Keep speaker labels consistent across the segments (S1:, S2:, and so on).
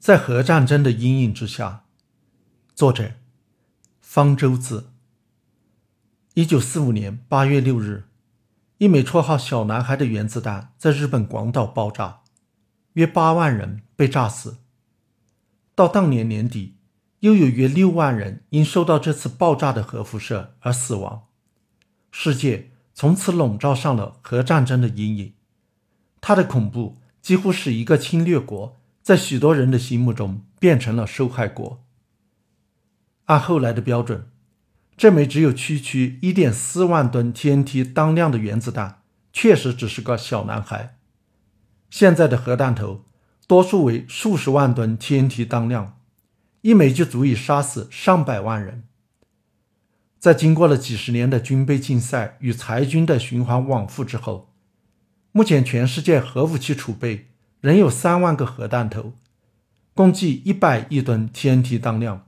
S1: 在核战争的阴影之下，作者方舟子。一九四五年八月六日，一枚绰号“小男孩”的原子弹在日本广岛爆炸，约八万人被炸死。到当年年底，又有约六万人因受到这次爆炸的核辐射而死亡。世界从此笼罩上了核战争的阴影，它的恐怖几乎使一个侵略国。在许多人的心目中，变成了受害国。按后来的标准，这枚只有区区一点四万吨 TNT 当量的原子弹，确实只是个小男孩。现在的核弹头，多数为数十万吨 TNT 当量，一枚就足以杀死上百万人。在经过了几十年的军备竞赛与裁军的循环往复之后，目前全世界核武器储备。仍有三万个核弹头，共计一百亿吨 TNT 当量，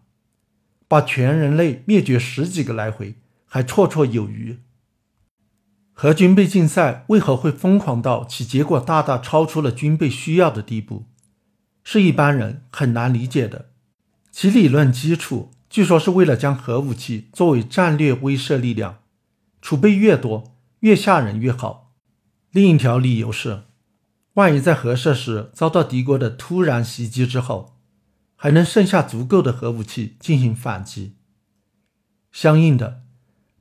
S1: 把全人类灭绝十几个来回还绰绰有余。核军备竞赛为何会疯狂到其结果大大超出了军备需要的地步，是一般人很难理解的。其理论基础据说是为了将核武器作为战略威慑力量，储备越多越吓人越好。另一条理由是。万一在核设施遭到敌国的突然袭击之后，还能剩下足够的核武器进行反击。相应的，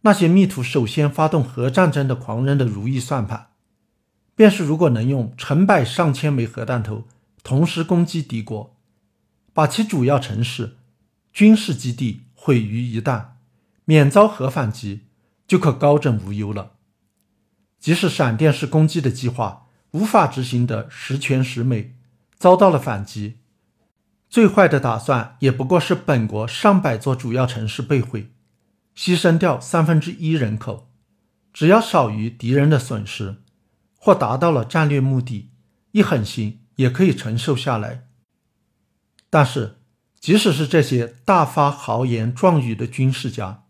S1: 那些密图首先发动核战争的狂人的如意算盘，便是如果能用成百上千枚核弹头同时攻击敌国，把其主要城市、军事基地毁于一旦，免遭核反击，就可高枕无忧了。即使闪电式攻击的计划。无法执行的十全十美，遭到了反击。最坏的打算也不过是本国上百座主要城市被毁，牺牲掉三分之一人口，只要少于敌人的损失，或达到了战略目的，一狠心也可以承受下来。但是，即使是这些大发豪言壮语的军事家，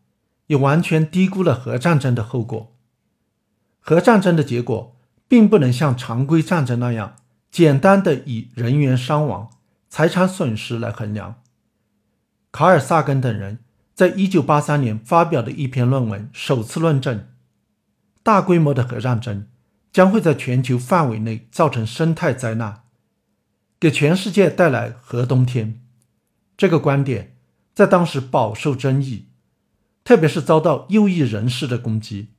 S1: 也完全低估了核战争的后果。核战争的结果。并不能像常规战争那样简单的以人员伤亡、财产损失来衡量。卡尔萨根等人在一九八三年发表的一篇论文首次论证，大规模的核战争将会在全球范围内造成生态灾难，给全世界带来核冬天。这个观点在当时饱受争议，特别是遭到右翼人士的攻击。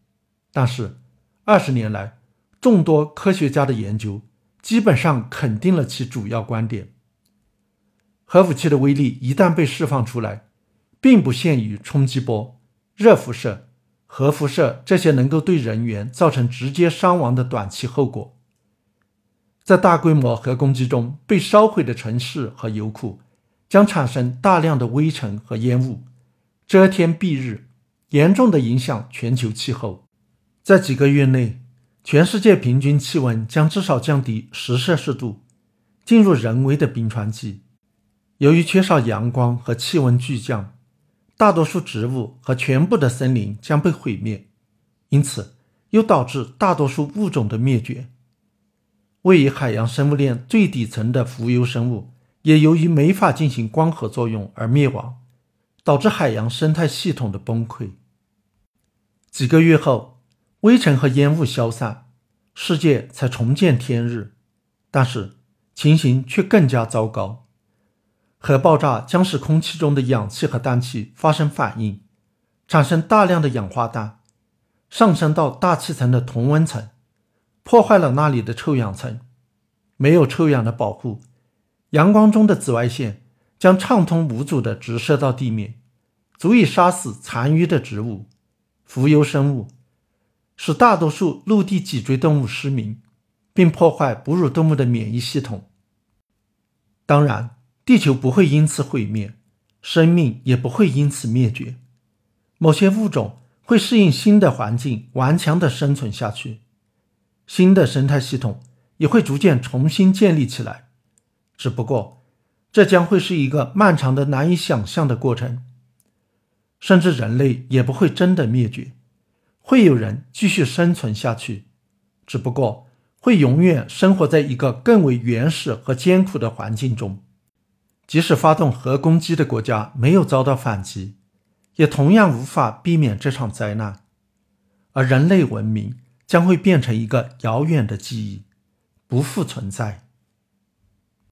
S1: 但是二十年来，众多科学家的研究基本上肯定了其主要观点：核武器的威力一旦被释放出来，并不限于冲击波、热辐射、核辐射这些能够对人员造成直接伤亡的短期后果。在大规模核攻击中被烧毁的城市和油库将产生大量的微尘和烟雾，遮天蔽日，严重的影响全球气候。在几个月内。全世界平均气温将至少降低十摄氏度，进入人为的冰川期。由于缺少阳光和气温巨降，大多数植物和全部的森林将被毁灭，因此又导致大多数物种的灭绝。位于海洋生物链最底层的浮游生物也由于没法进行光合作用而灭亡，导致海洋生态系统的崩溃。几个月后。微尘和烟雾消散，世界才重见天日。但是情形却更加糟糕。核爆炸将使空气中的氧气和氮气发生反应，产生大量的氧化氮，上升到大气层的同温层，破坏了那里的臭氧层。没有臭氧的保护，阳光中的紫外线将畅通无阻地直射到地面，足以杀死残余的植物、浮游生物。使大多数陆地脊椎动物失明，并破坏哺乳动物的免疫系统。当然，地球不会因此毁灭，生命也不会因此灭绝。某些物种会适应新的环境，顽强地生存下去；新的生态系统也会逐渐重新建立起来。只不过，这将会是一个漫长的、难以想象的过程。甚至人类也不会真的灭绝。会有人继续生存下去，只不过会永远生活在一个更为原始和艰苦的环境中。即使发动核攻击的国家没有遭到反击，也同样无法避免这场灾难，而人类文明将会变成一个遥远的记忆，不复存在。